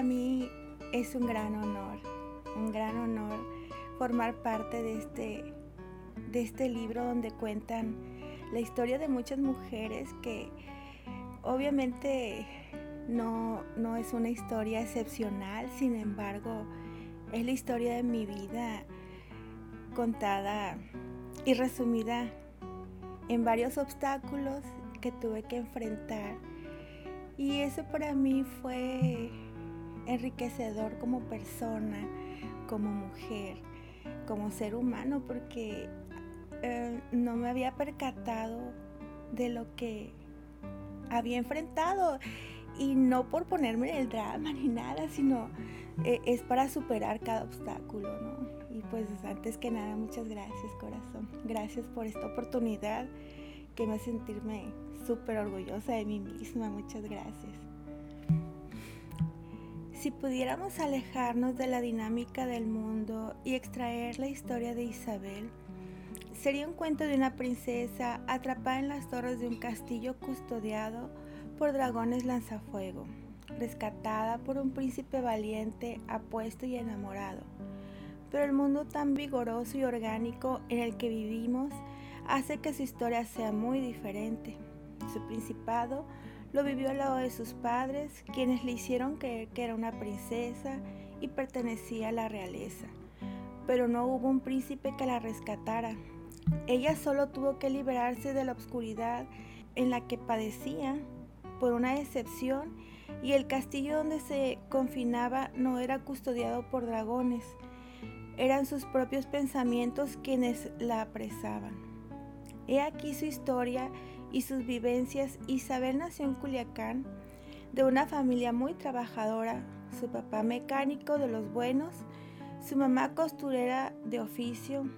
Para mí es un gran honor, un gran honor formar parte de este, de este libro donde cuentan la historia de muchas mujeres que obviamente no, no es una historia excepcional, sin embargo es la historia de mi vida contada y resumida en varios obstáculos que tuve que enfrentar. Y eso para mí fue enriquecedor como persona, como mujer, como ser humano, porque eh, no me había percatado de lo que había enfrentado. Y no por ponerme en el drama ni nada, sino eh, es para superar cada obstáculo, ¿no? Y pues antes que nada, muchas gracias, corazón. Gracias por esta oportunidad que me hace sentirme súper orgullosa de mí misma. Muchas gracias. Si pudiéramos alejarnos de la dinámica del mundo y extraer la historia de Isabel, sería un cuento de una princesa atrapada en las torres de un castillo custodiado por dragones lanzafuego, rescatada por un príncipe valiente, apuesto y enamorado. Pero el mundo tan vigoroso y orgánico en el que vivimos hace que su historia sea muy diferente. Su principado lo vivió al lado de sus padres, quienes le hicieron creer que era una princesa y pertenecía a la realeza. Pero no hubo un príncipe que la rescatara. Ella solo tuvo que liberarse de la oscuridad en la que padecía por una excepción y el castillo donde se confinaba no era custodiado por dragones, eran sus propios pensamientos quienes la apresaban. He aquí su historia y sus vivencias, Isabel nació en Culiacán de una familia muy trabajadora, su papá mecánico de los buenos, su mamá costurera de oficio,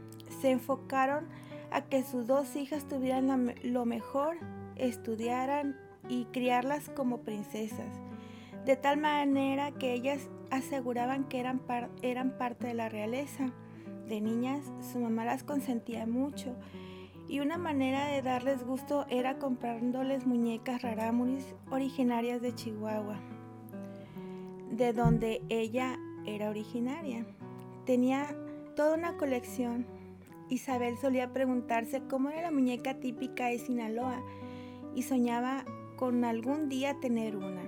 se enfocaron a que sus dos hijas tuvieran lo mejor, estudiaran y criarlas como princesas, de tal manera que ellas aseguraban que eran, eran parte de la realeza. De niñas, su mamá las consentía mucho y una manera de darles gusto era comprándoles muñecas rarámuris originarias de Chihuahua, de donde ella era originaria. Tenía toda una colección. Isabel solía preguntarse cómo era la muñeca típica de Sinaloa y soñaba con algún día tener una.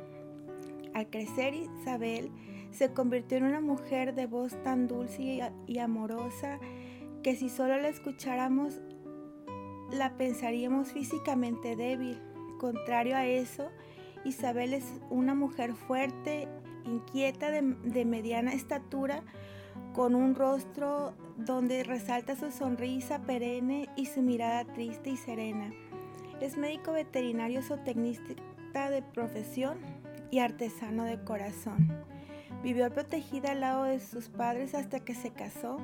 Al crecer Isabel se convirtió en una mujer de voz tan dulce y amorosa que si solo la escucháramos la pensaríamos físicamente débil. Contrario a eso, Isabel es una mujer fuerte, inquieta, de, mediana estatura, con un rostro donde resalta su sonrisa perenne y su mirada triste y serena. Es médico veterinario zootecnista de profesión y artesano de corazón. Vivió protegida al lado de sus padres hasta que se casó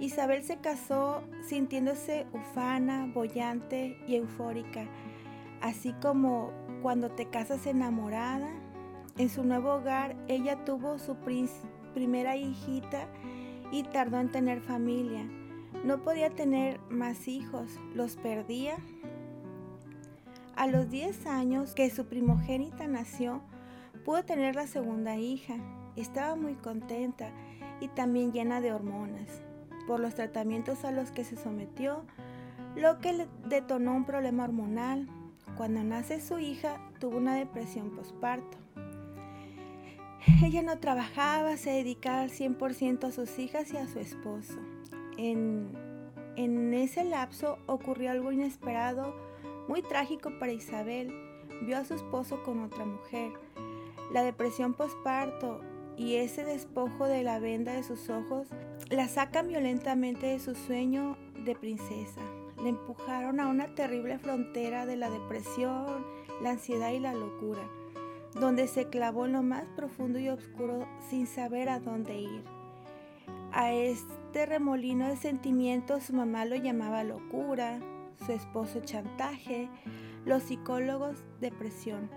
Isabel se casó sintiéndose ufana, bollante y eufórica, así como cuando te casas enamorada. En su nuevo hogar ella tuvo su primera hijita y tardó en tener familia. No podía tener más hijos, los perdía. A los 10 años que su primogénita nació, pudo tener la segunda hija. Estaba muy contenta y también llena de hormonas por los tratamientos a los que se sometió, lo que detonó un problema hormonal. Cuando nace su hija, tuvo una depresión postparto. Ella no trabajaba, se dedicaba al 100% a sus hijas y a su esposo. En, en ese lapso ocurrió algo inesperado, muy trágico para Isabel. Vio a su esposo con otra mujer. La depresión postparto y ese despojo de la venda de sus ojos la sacan violentamente de su sueño de princesa. Le empujaron a una terrible frontera de la depresión, la ansiedad y la locura, donde se clavó en lo más profundo y oscuro sin saber a dónde ir. A este remolino de sentimientos su mamá lo llamaba locura, su esposo chantaje, los psicólogos depresión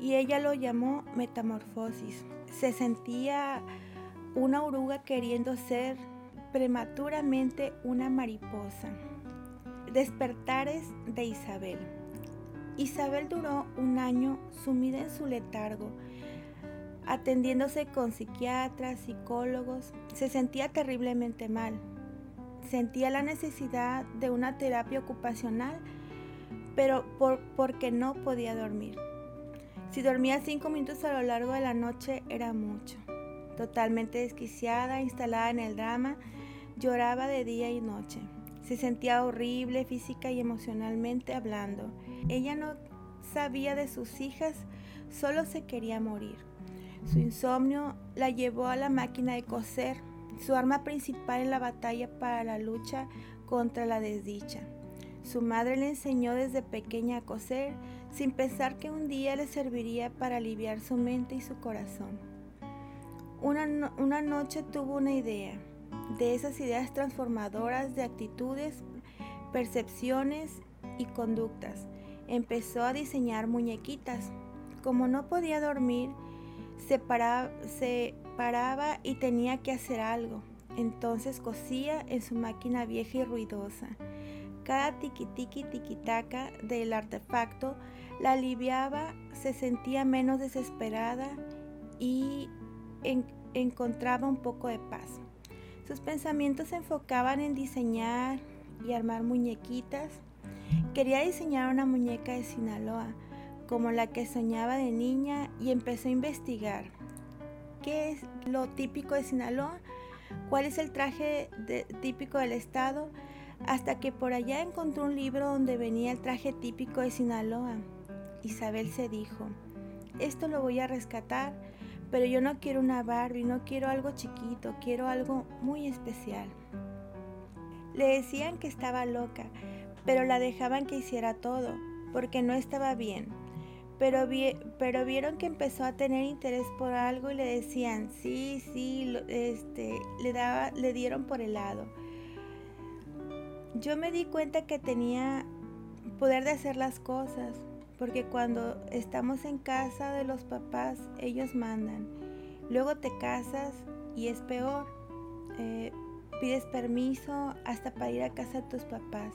y ella lo llamó metamorfosis se sentía una oruga queriendo ser prematuramente una mariposa. Despertares de Isabel. Isabel duró un año sumida en su letargo. atendiéndose con psiquiatras, psicólogos, se sentía terriblemente mal. Sentía la necesidad de una terapia ocupacional, pero por, porque no podía dormir. Si dormía cinco minutos a lo largo de la noche era mucho. Totalmente desquiciada, instalada en el drama, lloraba de día y noche. Se sentía horrible física y emocionalmente hablando. Ella no sabía de sus hijas, solo se quería morir. Su insomnio la llevó a la máquina de coser, su arma principal en la batalla para la lucha contra la desdicha. Su madre le enseñó desde pequeña a coser, sin pensar que un día le serviría para aliviar su mente y su corazón. Una, una noche tuvo una idea, de esas ideas transformadoras de actitudes, percepciones y conductas. Empezó a diseñar muñequitas. Como no podía dormir, se paraba, y tenía que hacer algo. Entonces cosía en su máquina vieja y ruidosa. Cada tiqui-tiqui tiquitaca del artefacto la aliviaba, se sentía menos desesperada y encontraba un poco de paz. Sus pensamientos se enfocaban en diseñar y armar muñequitas. Quería diseñar una muñeca de Sinaloa, como la que soñaba de niña, y empezó a investigar qué es lo típico de Sinaloa, cuál es el traje típico del estado, hasta que por allá encontró un libro donde venía el traje típico de Sinaloa. Isabel se dijo, esto lo voy a rescatar pero yo no quiero una Barbie, no quiero algo chiquito, quiero algo muy especial. Le decían que estaba loca, pero la dejaban que hiciera todo, porque no estaba bien. Pero, pero vieron que empezó a tener interés por algo y le decían, sí, sí, este, le, daba, le dieron por el lado. Yo me di cuenta que tenía poder de hacer las cosas, porque cuando estamos en casa de los papás, ellos mandan. Luego te casas y es peor. Eh, pides permiso hasta para ir a casa de tus papás.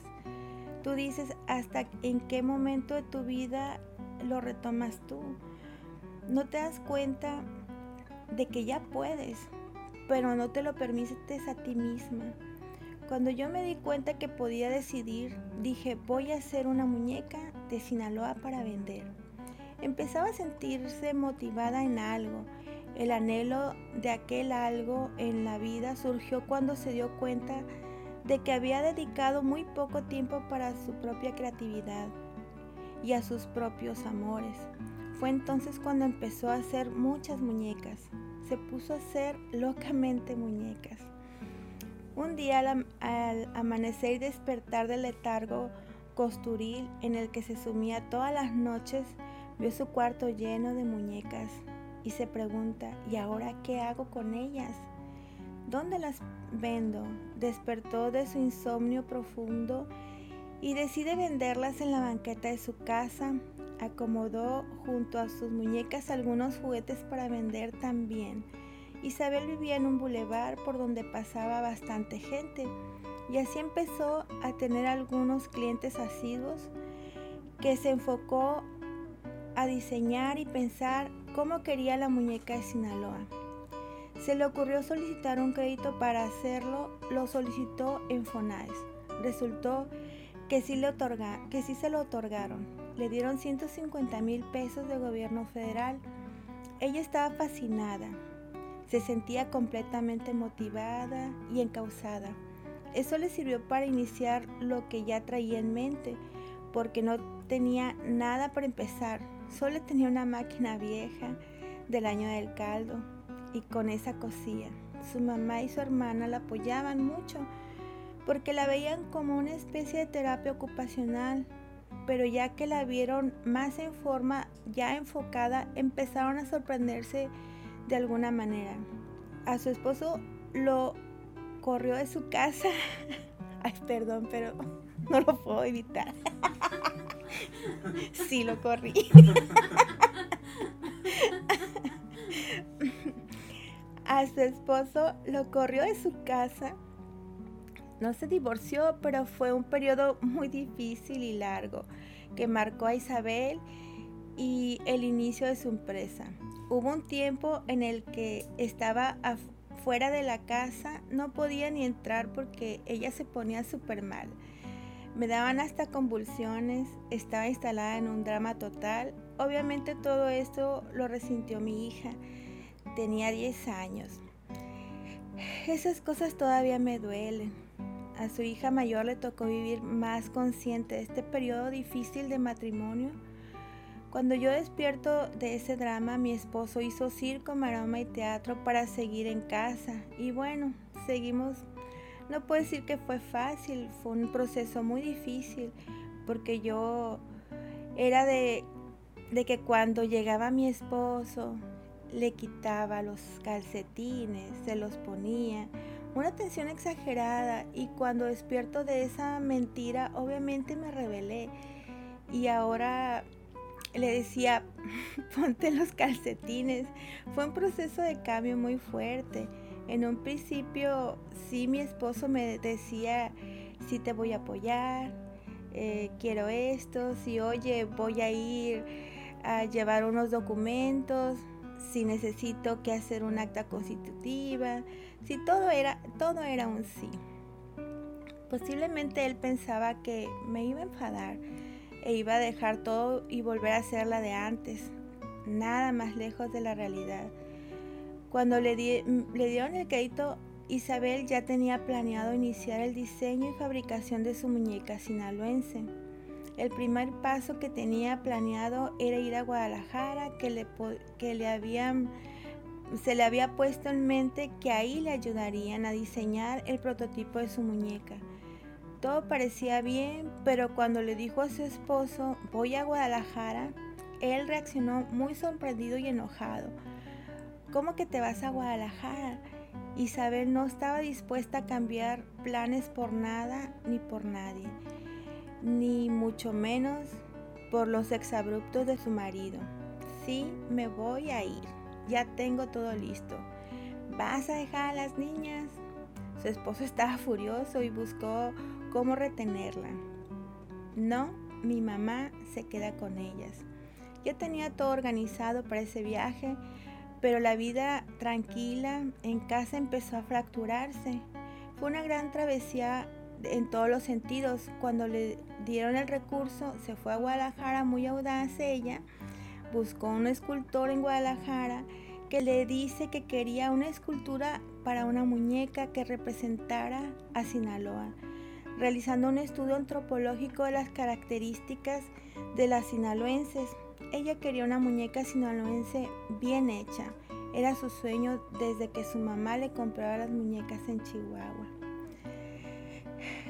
Tú dices hasta en qué momento de tu vida lo retomas tú. No te das cuenta de que ya puedes, pero no te lo permites a ti misma. Cuando yo me di cuenta que podía decidir, dije, voy a hacer una muñeca de Sinaloa para vender. Empezaba a sentirse motivada en algo. El anhelo de aquel algo en la vida surgió cuando se dio cuenta de que había dedicado muy poco tiempo para su propia creatividad y a sus propios amores. Fue entonces cuando empezó a hacer muchas muñecas. Se puso a hacer locamente muñecas. Un día al, amanecer y despertar del letargo costuril en el que se sumía todas las noches, vio su cuarto lleno de muñecas y se pregunta, ¿y ahora qué hago con ellas? ¿Dónde las vendo? Despertó de su insomnio profundo y decide venderlas en la banqueta de su casa. Acomodó junto a sus muñecas algunos juguetes para vender también Isabel vivía en un bulevar por donde pasaba bastante gente y así empezó a tener algunos clientes asiduos que se enfocó a diseñar y pensar cómo quería la muñeca de Sinaloa. Se le ocurrió solicitar un crédito para hacerlo, lo solicitó en Fonaes. Resultó que sí, le que sí se lo otorgaron. Le dieron 150 mil pesos de gobierno federal. Ella estaba fascinada. Se sentía completamente motivada y encausada. Eso le sirvió para iniciar lo que ya traía en mente, porque no tenía nada para empezar. Solo tenía una máquina vieja del año del caldo y con esa cosía. Su mamá y su hermana la apoyaban mucho porque la veían como una especie de terapia ocupacional, pero ya que la vieron más en forma ya enfocada, empezaron a sorprenderse de alguna manera. A su esposo lo corrió de su casa. Ay, perdón, pero no lo puedo evitar. Sí, lo corrí. A su esposo lo corrió de su casa. No se divorció, pero fue un periodo muy difícil y largo que marcó a Isabel y el inicio de su empresa. hubo un tiempo en el que estaba fuera de la casa, no podía ni entrar porque ella se ponía súper mal. Me daban hasta convulsiones, estaba instalada en un drama total. Obviamente todo esto lo resintió mi hija. Tenía 10 años. Esas cosas todavía me duelen. A su hija mayor le tocó vivir más consciente de este periodo difícil de matrimonio. Cuando yo despierto de ese drama, mi esposo hizo circo, maroma y teatro para seguir en casa. Y bueno, seguimos. No puedo decir que fue fácil, fue un proceso muy difícil, porque yo era de, que cuando llegaba mi esposo, le quitaba los calcetines, se los ponía, una tensión exagerada y cuando despierto de esa mentira obviamente me rebelé y ahora le decía ponte los calcetines. Fue un proceso de cambio muy fuerte. En un principio sí mi esposo me decía sí te voy a apoyar, eh, quiero esto, si oye voy a ir a llevar unos documentos, si necesito que hacer un acta constitutiva, si todo era, todo era un sí. Posiblemente él pensaba que me iba a enfadar e iba a dejar todo y volver a ser la de antes, nada más lejos de la realidad. Cuando le, le dieron el crédito, Isabel ya tenía planeado iniciar el diseño y fabricación de su muñeca sinaloense. El primer paso que tenía planeado era ir a Guadalajara, que le, se le había puesto en mente que ahí le ayudarían a diseñar el prototipo de su muñeca. Todo parecía bien, pero cuando le dijo a su esposo, voy a Guadalajara, él reaccionó muy sorprendido y enojado. ¿Cómo que te vas a Guadalajara? Isabel no estaba dispuesta a cambiar planes por nada ni por nadie ni mucho menos por los exabruptos de su marido. Sí, me voy a ir. Ya tengo todo listo. ¿Vas a dejar a las niñas? Su esposo estaba furioso y buscó cómo retenerla. No, mi mamá se queda con ellas. Yo tenía todo organizado para ese viaje, pero la vida tranquila en casa empezó a fracturarse. Fue una gran travesía en todos los sentidos. Cuando le dieron el recurso, se fue a Guadalajara muy audaz ella, buscó un escultor en Guadalajara que le dice que quería una escultura para una muñeca que representara a Sinaloa, realizando un estudio antropológico de las características de las sinaloenses. Ella quería una muñeca sinaloense bien hecha. Era su sueño desde que su mamá le compraba las muñecas en Chihuahua.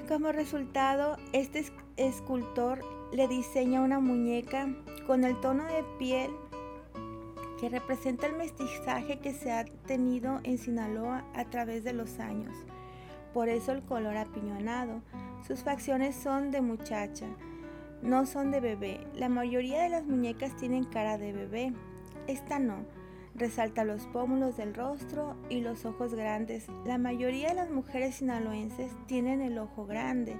Como resultado, este escultor le diseña una muñeca con el tono de piel que representa el mestizaje que se ha tenido en Sinaloa a través de los años. Por eso el color apiñonado. Sus facciones son de muchacha, no son de bebé. La mayoría de las muñecas tienen cara de bebé. Esta no Resalta los pómulos del rostro y los ojos grandes. La mayoría de las mujeres sinaloenses tienen el ojo grande.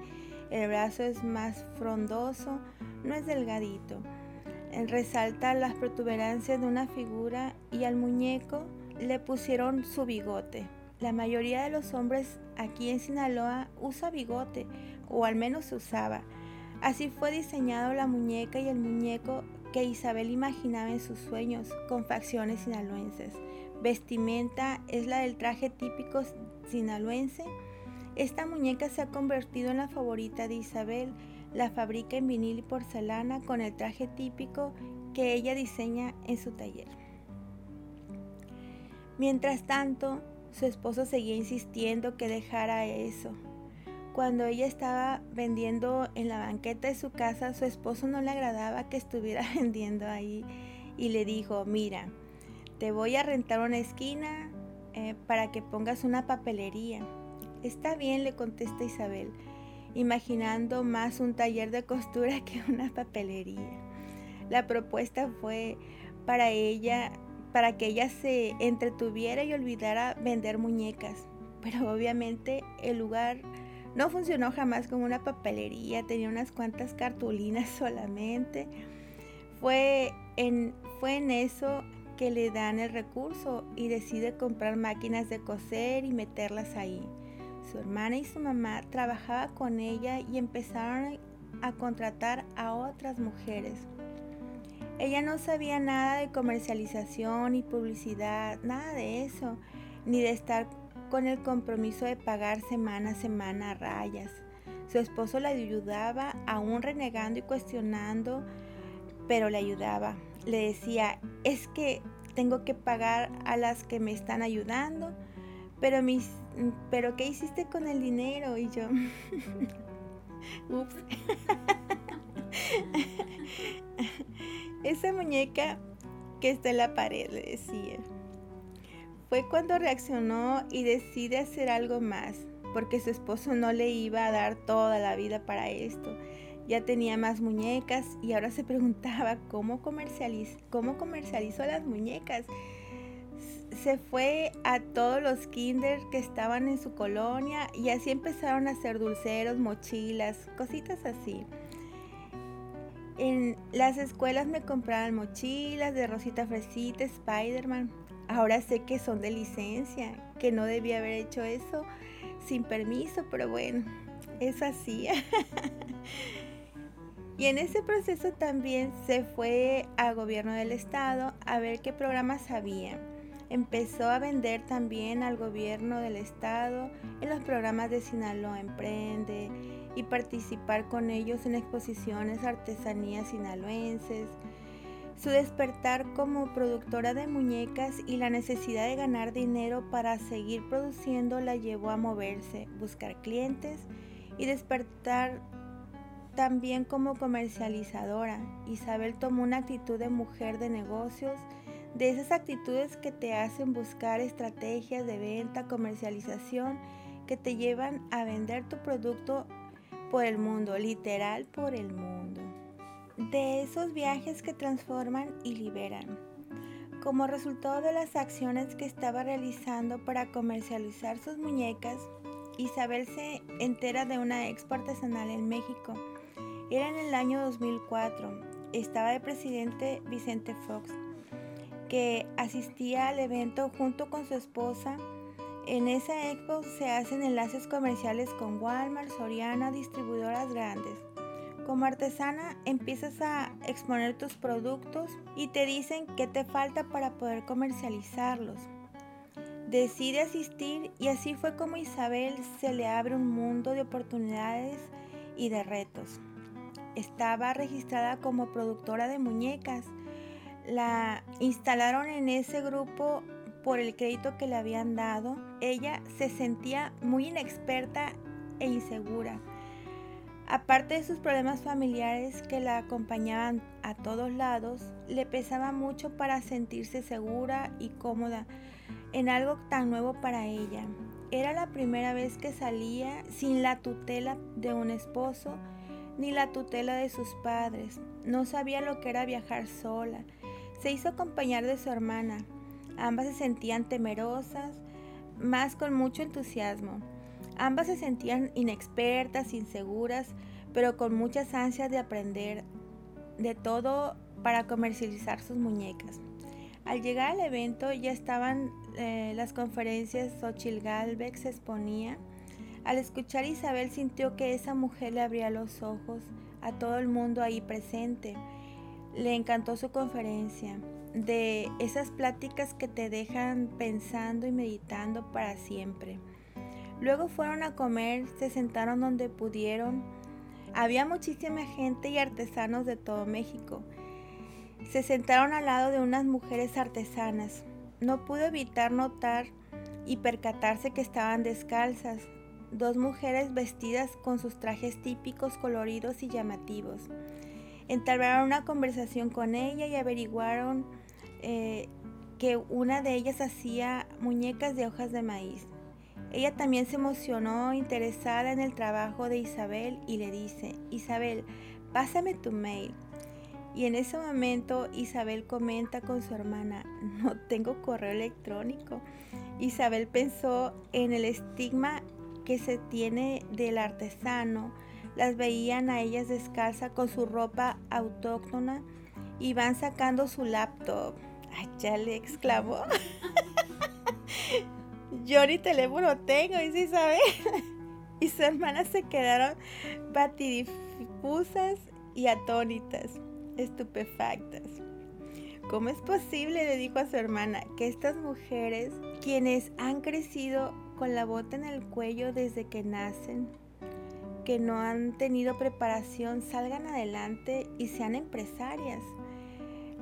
El brazo es más frondoso, no es delgadito. Resalta las protuberancias de una figura y al muñeco le pusieron su bigote. La mayoría de los hombres aquí en Sinaloa usa bigote, o al menos usaba. Así fue diseñado la muñeca y el muñeco que Isabel imaginaba en sus sueños con facciones sinaloenses. Vestimenta es la del traje típico sinaloense. Esta muñeca se ha convertido en la favorita de Isabel. La fabrica en vinil y porcelana con el traje típico que ella diseña en su taller. Mientras tanto, su esposo seguía insistiendo que dejara eso, cuando ella estaba vendiendo en la banqueta de su casa, su esposo no le agradaba que estuviera vendiendo ahí y le dijo, mira, te voy a rentar una esquina eh, para que pongas una papelería. Está bien, le contesta Isabel, imaginando más un taller de costura que una papelería. La propuesta fue para ella, para que ella se entretuviera y olvidara vender muñecas, pero obviamente el lugar no funcionó jamás como una papelería, tenía unas cuantas cartulinas solamente. Fue en, eso que le dan el recurso y decide comprar máquinas de coser y meterlas ahí. Su hermana y su mamá trabajaban con ella y empezaron a contratar a otras mujeres. Ella no sabía nada de comercialización y publicidad, nada de eso, ni de estar con el compromiso de pagar semana a semana rayas. Su esposo la ayudaba, aún renegando y cuestionando, pero le ayudaba. Le decía, es que tengo que pagar a las que me están ayudando, pero mis pero ¿qué hiciste con el dinero? Y yo, ups. Esa muñeca que está en la pared, le decía. Fue cuando reaccionó y decide hacer algo más, porque su esposo no le iba a dar toda la vida para esto. Ya tenía más muñecas y ahora se preguntaba cómo, cómo comercializó las muñecas se fue a todos los kinder que estaban en su colonia y así empezaron a hacer dulceros, mochilas, cositas así. En las escuelas me compraban mochilas de Rosita Fresita, Spider-Man. Ahora sé que son de licencia, que no debía haber hecho eso sin permiso, pero bueno, es así. y en ese proceso también se fue al gobierno del estado a ver qué programas había empezó a vender también al gobierno del estado en los programas de Sinaloa Emprende y participar con ellos en exposiciones artesanías sinaloenses. Su despertar como productora de muñecas y la necesidad de ganar dinero para seguir produciendo la llevó a moverse, buscar clientes y despertar también como comercializadora. Isabel tomó una actitud de mujer de negocios de esas actitudes que te hacen buscar estrategias de venta, comercialización, que te llevan a vender tu producto por el mundo, literal por el mundo. De esos viajes que transforman y liberan. Como resultado de las acciones que estaba realizando para comercializar sus muñecas, Isabel se entera de una expo artesanal en México. Era en el año 2004. Estaba de presidente Vicente Fox que asistía al evento junto con su esposa. En esa expo se hacen enlaces comerciales con Walmart, Soriana, distribuidoras grandes. Como artesana empiezas a exponer tus productos y te dicen qué te falta para poder comercializarlos. Decide asistir y así fue como Isabel se le abre un mundo de oportunidades y de retos. Estaba registrada como productora de muñecas la instalaron en ese grupo por el crédito que le habían dado. Ella se sentía muy inexperta e insegura. Aparte de sus problemas familiares que la acompañaban a todos lados, le pesaba mucho para sentirse segura y cómoda en algo tan nuevo para ella. Era la primera vez que salía sin la tutela de un esposo ni la tutela de sus padres. No sabía lo que era viajar sola se hizo acompañar de su hermana. Ambas se sentían temerosas, más con mucho entusiasmo. Ambas se sentían inexpertas, inseguras, pero con muchas ansias de aprender de todo para comercializar sus muñecas. Al llegar al evento ya estaban eh, las conferencias, Xochil Galvez se exponía. Al escuchar Isabel sintió que esa mujer le abría los ojos a todo el mundo ahí presente le encantó su conferencia, de esas pláticas que te dejan pensando y meditando para siempre. Luego fueron a comer, se sentaron donde pudieron. Había muchísima gente y artesanos de todo México. Se sentaron al lado de unas mujeres artesanas. No pudo evitar notar y percatarse que estaban descalzas, dos mujeres vestidas con sus trajes típicos coloridos y llamativos entablaron una conversación con ella y averiguaron eh, que una de ellas hacía muñecas de hojas de maíz. Ella también se emocionó, interesada en el trabajo de Isabel y le dice, Isabel, pásame tu mail. Y en ese momento Isabel comenta con su hermana, no tengo correo electrónico. Isabel pensó en el estigma que se tiene del artesano, las veían a ellas descalza con su ropa autóctona y van sacando su laptop. Ya le exclamó. Yo ni teléfono tengo, dice Isabel. Y su hermana se quedaron batidifusas y atónitas, estupefactas. ¿Cómo es posible, le dijo a su hermana, que estas mujeres, quienes han crecido con la bota en el cuello desde que nacen, que no han tenido preparación, salgan adelante y sean empresarias?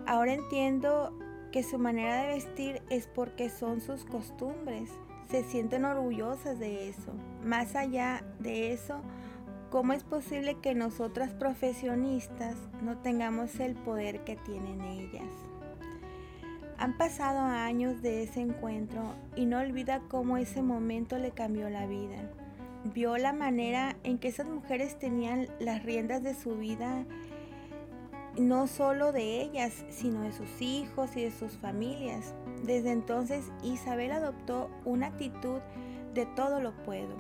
Ahora entiendo que su manera de vestir es porque son sus costumbres. Se sienten orgullosas de eso. Más allá de eso, ¿cómo es posible que nosotras profesionistas no tengamos el poder que tienen ellas? Han pasado años de ese encuentro y no olvida cómo ese momento le cambió la vida. Vio la manera en que esas mujeres tenían las riendas de su vida, no solo de ellas, sino de sus hijos y de sus familias. Desde entonces Isabel adoptó una actitud de todo lo puedo,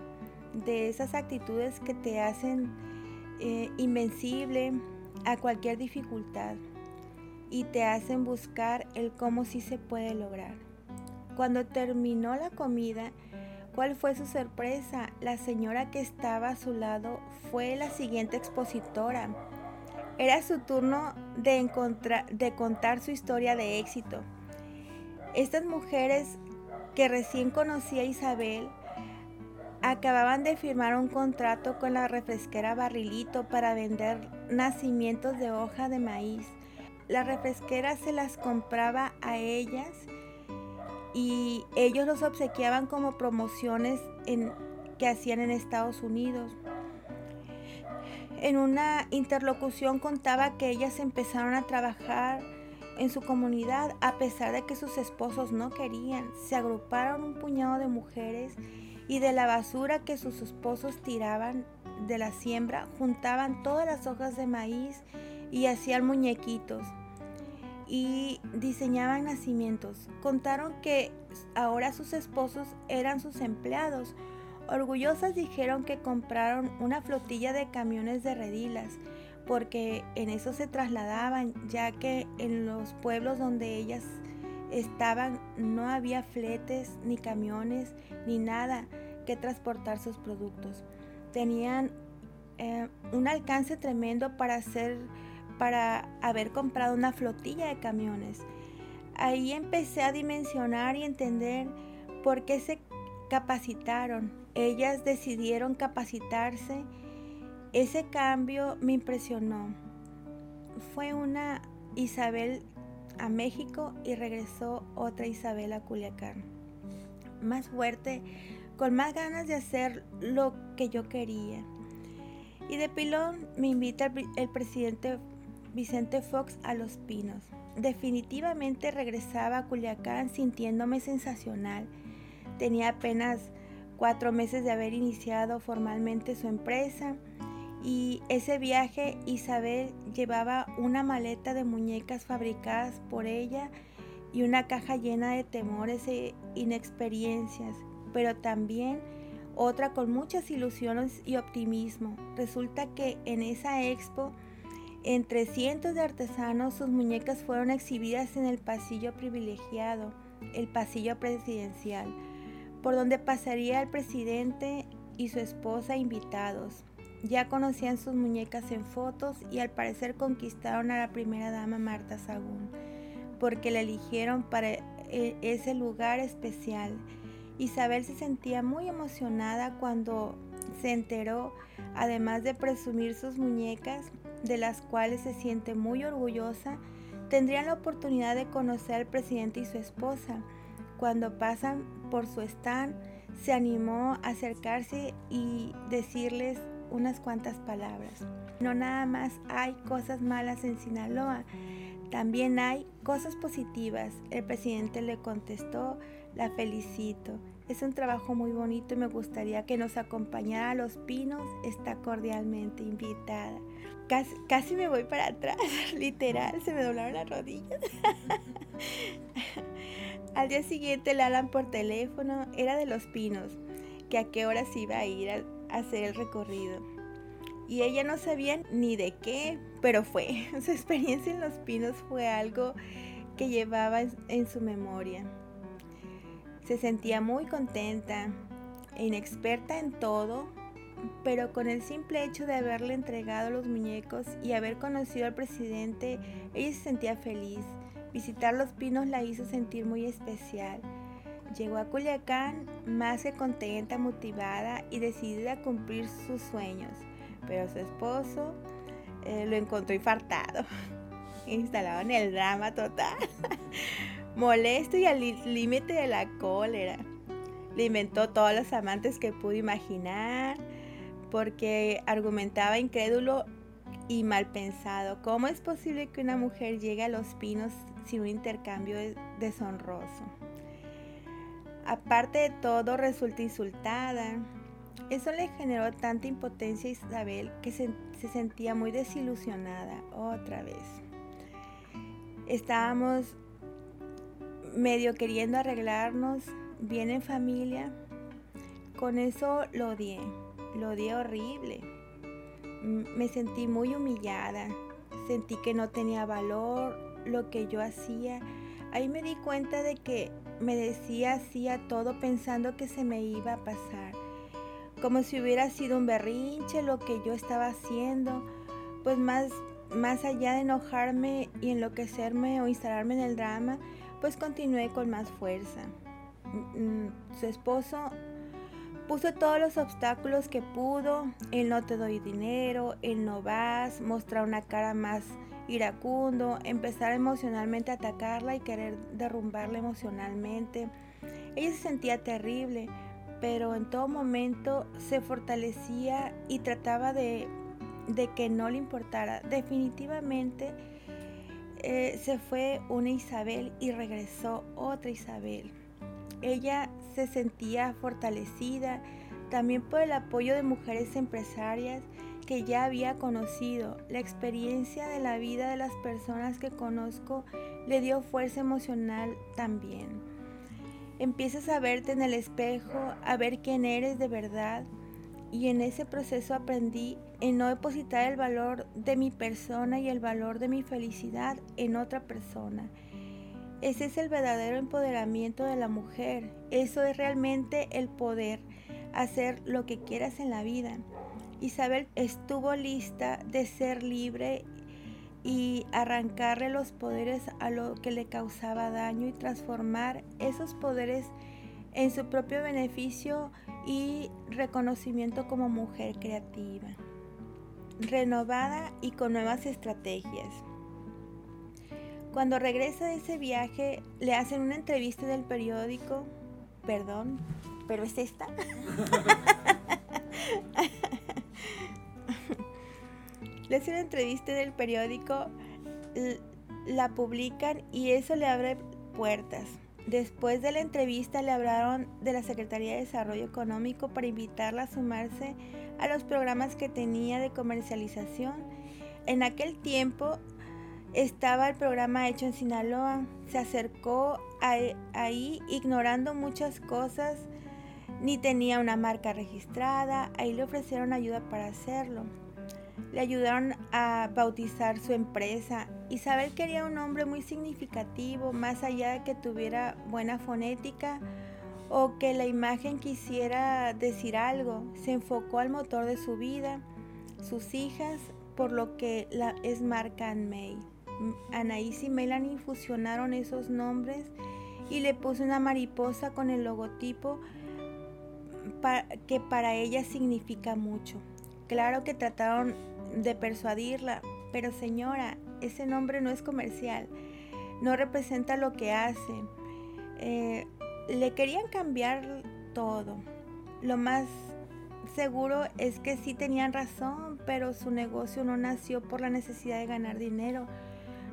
de esas actitudes que te hacen eh, invencible a cualquier dificultad y te hacen buscar el cómo sí se puede lograr. Cuando terminó la comida, ¿cuál fue su sorpresa? La señora que estaba a su lado fue la siguiente expositora. Era su turno de, de contar su historia de éxito. Estas mujeres que recién conocía Isabel acababan de firmar un contrato con la refresquera Barrilito para vender nacimientos de hoja de maíz la refresquera se las compraba a ellas y ellos los obsequiaban como promociones que hacían en Estados Unidos. En una interlocución contaba que ellas empezaron a trabajar en su comunidad a pesar de que sus esposos no querían. Se agruparon un puñado de mujeres y de la basura que sus esposos tiraban de la siembra juntaban todas las hojas de maíz y hacían muñequitos y diseñaban nacimientos. Contaron que ahora sus esposos eran sus empleados. Orgullosas dijeron que compraron una flotilla de camiones de redilas porque en eso se trasladaban, ya que en los pueblos donde ellas estaban no había fletes, ni camiones, ni nada que transportar sus productos. Tenían eh, un alcance tremendo para hacer para haber comprado una flotilla de camiones. Ahí empecé a dimensionar y entender por qué se capacitaron. Ellas decidieron capacitarse. Ese cambio me impresionó. Fue una Isabel a México y regresó otra Isabel a Culiacán. Más fuerte, con más ganas de hacer lo que yo quería. Y de pilón me invita el, el presidente Vicente Fox a Los Pinos. Definitivamente regresaba a Culiacán sintiéndome sensacional. Tenía apenas cuatro meses de haber iniciado formalmente su empresa y ese viaje Isabel llevaba una maleta de muñecas fabricadas por ella y una caja llena de temores e inexperiencias, pero también otra con muchas ilusiones y optimismo. Resulta que en esa expo entre cientos de artesanos, sus muñecas fueron exhibidas en el pasillo privilegiado, el pasillo presidencial, por donde pasaría el presidente y su esposa invitados. Ya conocían sus muñecas en fotos y al parecer conquistaron a la primera dama Marta Sagún, porque la eligieron para e, ese lugar especial. Isabel se sentía muy emocionada cuando se enteró, además de presumir sus muñecas, de las cuales se siente muy orgullosa, tendrían la oportunidad de conocer al presidente y su esposa. Cuando pasan por su stand, se animó a acercarse y decirles unas cuantas palabras. No nada más hay cosas malas en Sinaloa, también hay cosas positivas. El presidente le contestó, la felicito. Es un trabajo muy bonito y me gustaría que nos acompañara a Los Pinos. Está cordialmente invitada. Casi, me voy para atrás, literal, se me doblaron las rodillas. Al día siguiente le hablan por teléfono, era de Los Pinos, que a qué horas iba a ir a hacer el recorrido. Y ella no sabía ni de qué, pero fue. Su experiencia en Los Pinos fue algo que llevaba en su memoria. Se sentía muy contenta inexperta en todo, pero con el simple hecho de haberle entregado los muñecos y haber conocido al presidente, ella se sentía feliz. Visitar los pinos la hizo sentir muy especial. Llegó a Culiacán más que contenta, motivada y decidida a cumplir sus sueños, pero su esposo eh, lo encontró infartado, instalado en el drama total. molesto y al límite de la cólera. Le inventó todos los amantes que pudo imaginar, porque argumentaba incrédulo y mal pensado. ¿Cómo es posible que una mujer llegue a los pinos sin un intercambio deshonroso? Aparte de todo, resulta insultada. Eso le generó tanta impotencia a Isabel que se, se sentía muy desilusionada otra vez. Estábamos medio queriendo arreglarnos bien en familia. Con eso lo odié, lo odié horrible. Me sentí muy humillada, sentí que no tenía valor lo que yo hacía. Ahí me di cuenta de que me decía así a todo pensando que se me iba a pasar. Como si hubiera sido un berrinche lo que yo estaba haciendo. Pues más, más allá de enojarme y enloquecerme o instalarme en el drama, pues continué con más fuerza. Mm, mm, su esposo puso todos los obstáculos que pudo, él no te doy dinero, él no vas, mostrar una cara más iracundo, empezar emocionalmente a atacarla y querer derrumbarla emocionalmente. Ella se sentía terrible, pero en todo momento se fortalecía y trataba de, de que no le importara. Definitivamente eh, se fue una Isabel y regresó otra Isabel. Ella se sentía fortalecida también por el apoyo de mujeres empresarias que ya había conocido. La experiencia de la vida de las personas que conozco le dio fuerza emocional también. Empiezas a verte en el espejo, a ver quién eres de verdad y en ese proceso aprendí en no depositar el valor de mi persona y el valor de mi felicidad en otra persona. Ese es el verdadero empoderamiento de la mujer. Eso es realmente el poder hacer lo que quieras en la vida. Isabel estuvo lista de ser libre y arrancarle los poderes a lo que le causaba daño y transformar esos poderes en su propio beneficio y reconocimiento como mujer creativa, renovada y con nuevas estrategias. Cuando regresa de ese viaje, le hacen una entrevista del periódico, perdón, pero es esta. le hacen una entrevista del periódico, la publican y eso le abre puertas. Después de la entrevista le hablaron de la Secretaría de Desarrollo Económico para invitarla a sumarse a los programas que tenía de comercialización. En aquel tiempo estaba el programa hecho en Sinaloa. Se acercó ahí ignorando muchas cosas, ni tenía una marca registrada. Ahí le ofrecieron ayuda para hacerlo. Le ayudaron a bautizar su empresa Isabel quería un nombre muy significativo, más allá de que tuviera buena fonética o que la imagen quisiera decir algo. Se enfocó al motor de su vida, sus hijas, por lo que la, es marca May. Anaís y Melanie fusionaron esos nombres y le puso una mariposa con el logotipo que para ella significa mucho. Claro que trataron de persuadirla, pero señora, ese nombre no es comercial, no representa lo que hace. Eh, le querían cambiar todo. Lo más seguro es que sí tenían razón, pero su negocio no nació por la necesidad de ganar dinero.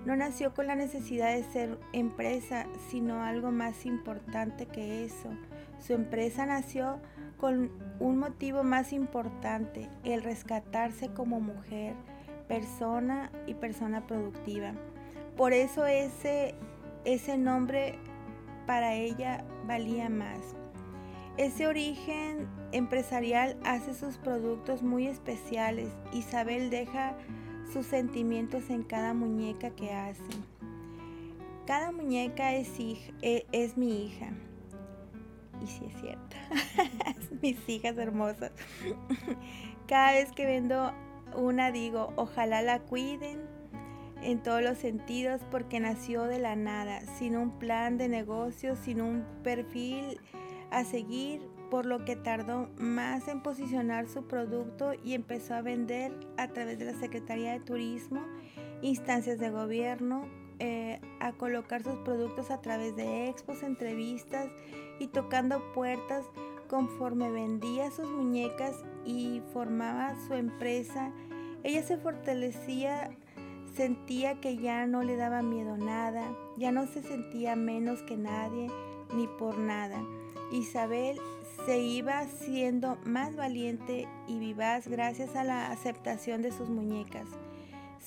No nació con la necesidad de ser empresa, sino algo más importante que eso. Su empresa nació con un motivo más importante, el rescatarse como mujer, persona y persona productiva. Por eso ese, ese nombre para ella valía más. Ese origen empresarial hace sus productos muy especiales. Isabel deja sus sentimientos en cada muñeca que hace. cada muñeca es, e, es, mi hija. Y sí es cierto, mis hijas hermosas. cada vez que vendo una digo, ojalá la cuiden en todos los sentidos porque nació de la nada, sin un plan de negocio, sin un perfil a seguir, por lo que tardó más en posicionar su producto y empezó a vender a través de la Secretaría de Turismo, instancias de gobierno, eh, a colocar sus productos a través de expos, entrevistas y tocando puertas conforme vendía sus muñecas y formaba su empresa. Ella se fortalecía Sentía que ya no le daba miedo nada, ya no se sentía menos que nadie ni por nada. Isabel se iba siendo más valiente y vivaz gracias a la aceptación de sus muñecas.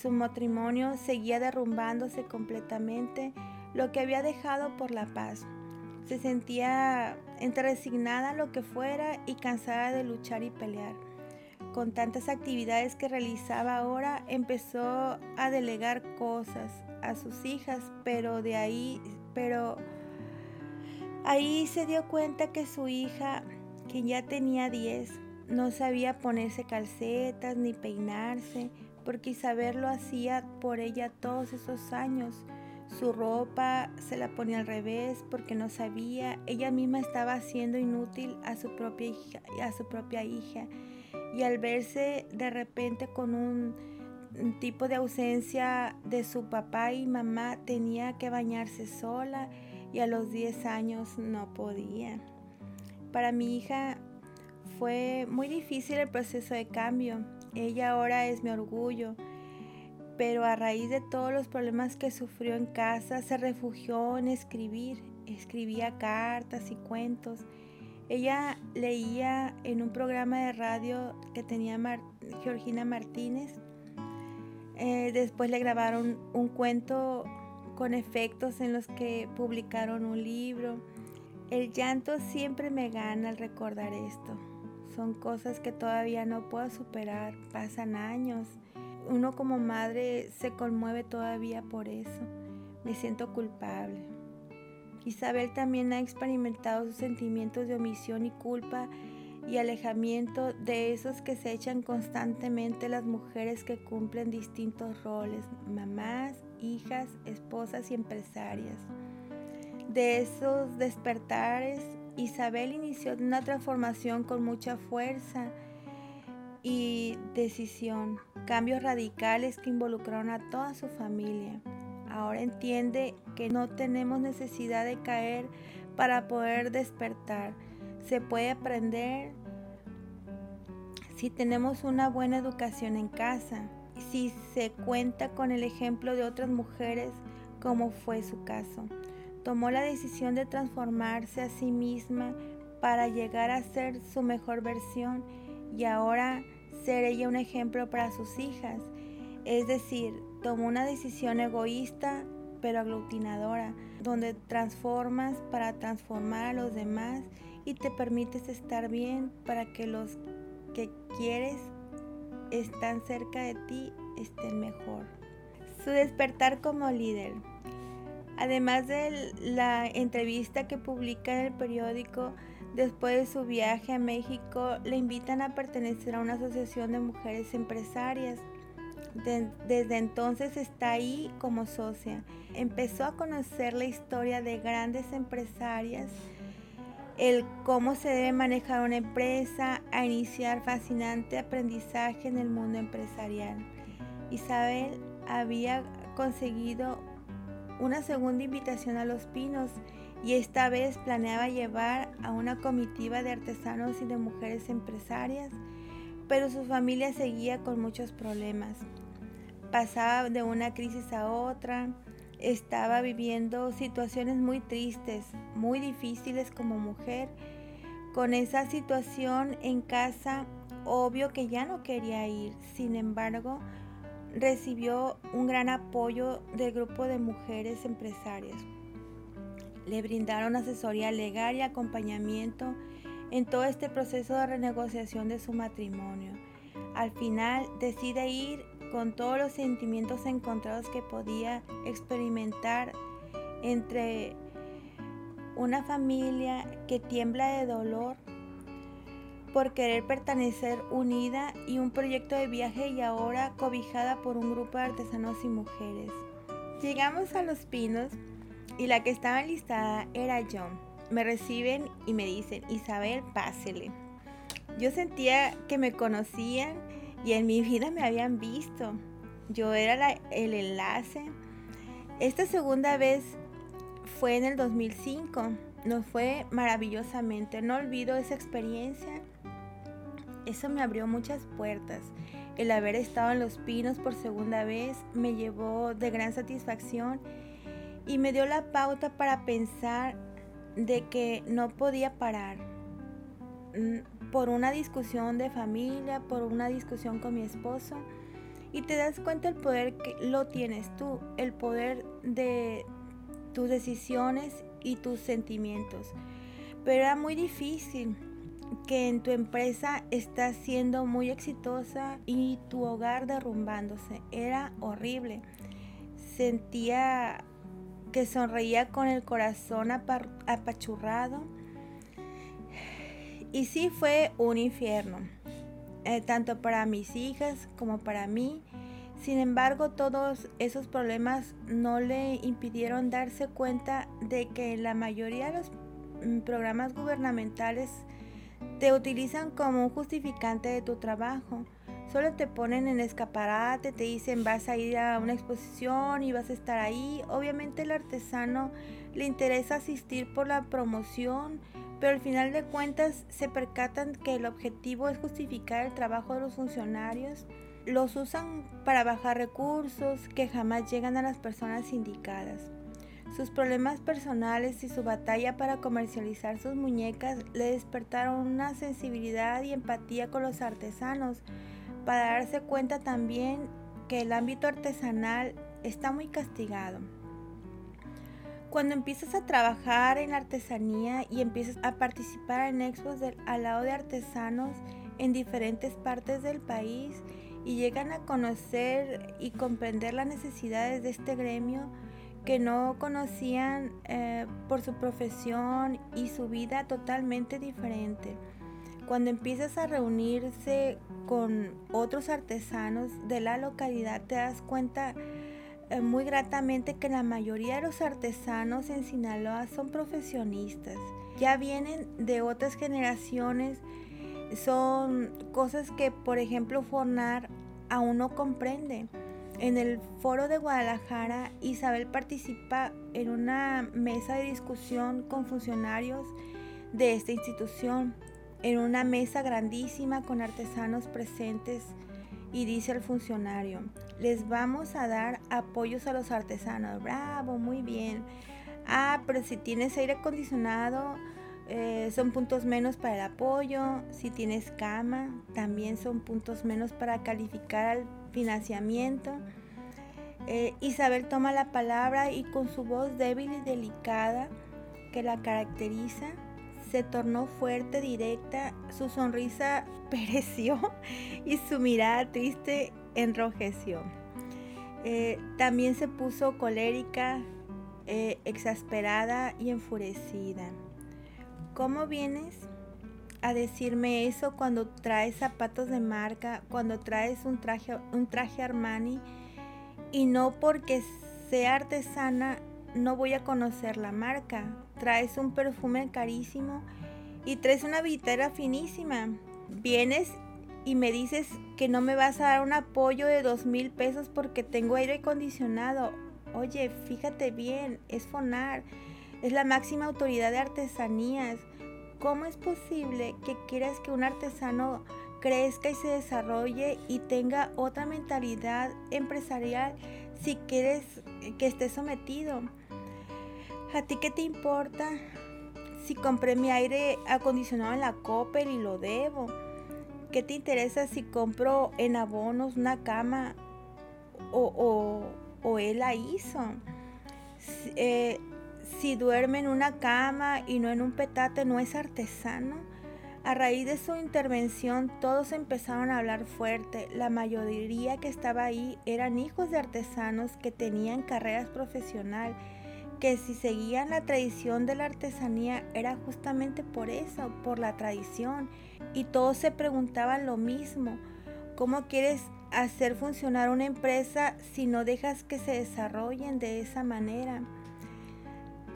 Su matrimonio seguía derrumbándose completamente, lo que había dejado por la paz. Se sentía entre resignada a lo que fuera y cansada de luchar y pelear con tantas actividades que realizaba ahora, empezó a delegar cosas a sus hijas, pero de ahí, pero ahí se dio cuenta que su hija, que ya tenía 10, no sabía ponerse calcetas ni peinarse, porque Isabel lo hacía por ella todos esos años. Su ropa se la ponía al revés porque no sabía, ella misma estaba haciendo inútil a su propia hija, a su propia hija y al verse de repente con un, tipo de ausencia de su papá y mamá, tenía que bañarse sola y a los 10 años no podía. Para mi hija fue muy difícil el proceso de cambio. Ella ahora es mi orgullo, pero a raíz de todos los problemas que sufrió en casa, se refugió en escribir. Escribía cartas y cuentos ella leía en un programa de radio que tenía Georgina Martínez. Eh, después le grabaron un cuento con efectos en los que publicaron un libro. El llanto siempre me gana al recordar esto. Son cosas que todavía no puedo superar. Pasan años. Uno como madre se conmueve todavía por eso. Me siento culpable. Isabel también ha experimentado sus sentimientos de omisión y culpa y alejamiento de esos que se echan constantemente las mujeres que cumplen distintos roles, mamás, hijas, esposas y empresarias. De esos despertares, Isabel inició una transformación con mucha fuerza y decisión, cambios radicales que involucraron a toda su familia. Ahora entiende que no tenemos necesidad de caer para poder despertar. Se puede aprender si tenemos una buena educación en casa, si se cuenta con el ejemplo de otras mujeres como fue su caso. Tomó la decisión de transformarse a sí misma para llegar a ser su mejor versión y ahora ser ella un ejemplo para sus hijas. Es decir, tomó una decisión egoísta pero aglutinadora, donde transformas para transformar a los demás y te permites estar bien para que los que quieres están cerca de ti estén mejor. Su despertar como líder. Además de la entrevista que publica en el periódico, después de su viaje a México, le invitan a pertenecer a una asociación de mujeres empresarias desde entonces está ahí como socia. Empezó a conocer la historia de grandes empresarias, el cómo se debe manejar una empresa, a iniciar fascinante aprendizaje en el mundo empresarial. Isabel había conseguido una segunda invitación a Los Pinos y esta vez planeaba llevar a una comitiva de artesanos y de mujeres empresarias, pero su familia seguía con muchos problemas pasaba de una crisis a otra, estaba viviendo situaciones muy tristes, muy difíciles como mujer. Con esa situación en casa, obvio que ya no quería ir. Sin embargo, recibió un gran apoyo del grupo de mujeres empresarias. Le brindaron asesoría legal y acompañamiento en todo este proceso de renegociación de su matrimonio. Al final decide ir con todos los sentimientos encontrados que podía experimentar entre una familia que tiembla de dolor por querer pertenecer unida y un proyecto de viaje y ahora cobijada por un grupo de artesanos y mujeres. Llegamos a Los Pinos y la que estaba listada era yo. Me reciben y me dicen, Isabel, pásele. Yo sentía que me conocían y en mi vida me habían visto. Yo era el enlace. Esta segunda vez fue en el 2005. Nos fue maravillosamente. No olvido esa experiencia. Eso me abrió muchas puertas. El haber estado en Los Pinos por segunda vez me llevó de gran satisfacción y me dio la pauta para pensar de que no podía parar mm, por una discusión de familia, por una discusión con mi esposo y te das cuenta el poder que lo tienes tú, el poder de tus decisiones y tus sentimientos. Pero era muy difícil que en tu empresa estás siendo muy exitosa y tu hogar derrumbándose. Era horrible. Sentía que sonreía con el corazón apachurrado. Y sí fue un infierno, eh, tanto para mis hijas como para mí. Sin embargo, todos esos problemas no le impidieron darse cuenta de que la mayoría de los mm, programas gubernamentales te utilizan como un justificante de tu trabajo. Solo te ponen en escaparate, te dicen vas a ir a una exposición y vas a estar ahí. Obviamente el artesano le interesa asistir por la promoción, pero al final de cuentas se percatan que el objetivo es justificar el trabajo de los funcionarios. Los usan para bajar recursos que jamás llegan a las personas indicadas. Sus problemas personales y su batalla para comercializar sus muñecas le despertaron una sensibilidad y empatía con los artesanos, para darse cuenta también que el ámbito artesanal está muy castigado. Cuando empiezas a trabajar en artesanía y empiezas a participar en expos al lado de artesanos en diferentes partes del país y llegan a conocer y comprender las necesidades de este gremio, que no conocían eh, por su profesión y su vida totalmente diferente. Cuando empiezas a reunirse con otros artesanos de la localidad, te das cuenta eh, muy gratamente que la mayoría de los artesanos en Sinaloa son profesionistas. Ya vienen de otras generaciones, son cosas que, por ejemplo, Fornar aún no comprende. En el foro de Guadalajara, Isabel participa en una mesa de discusión con funcionarios de esta institución, en una mesa grandísima con artesanos presentes y dice al funcionario, les vamos a dar apoyos a los artesanos. Bravo, muy bien. Ah, pero si tienes aire acondicionado, eh, son puntos menos para el apoyo. Si tienes cama, también son puntos menos para calificar al financiamiento. Eh, Isabel toma la palabra y con su voz débil y delicada que la caracteriza, se tornó fuerte, directa, su sonrisa pereció y su mirada triste enrojeció. Eh, también se puso colérica, exasperada y enfurecida. ¿Cómo vienes a decirme eso cuando traes zapatos de marca, cuando traes un traje, un traje Armani y no porque sea artesana no voy a conocer la marca. Traes un perfume carísimo y traes una billetera finísima. Vienes y me dices que no me vas a dar un apoyo de dos mil pesos porque tengo aire acondicionado. Oye, fíjate bien, es FONAR, es la máxima autoridad de artesanías. ¿Cómo es posible que quieras que un artesano crezca y se desarrolle y tenga otra mentalidad empresarial si quieres que esté sometido? ¿A ti qué te importa si compré mi aire acondicionado en la Coppel y lo debo? ¿Qué te interesa si compro en abonos una cama o, o, él la hizo? Eh, si duerme en una cama y no en un petate, ¿no es artesano? A raíz de su intervención todos empezaron a hablar fuerte. La mayoría que estaba ahí eran hijos de artesanos que tenían carreras profesionales, que si seguían la tradición de la artesanía era justamente por eso, por la tradición. Y todos se preguntaban lo mismo, ¿cómo quieres hacer funcionar una empresa si no dejas que se desarrollen de esa manera?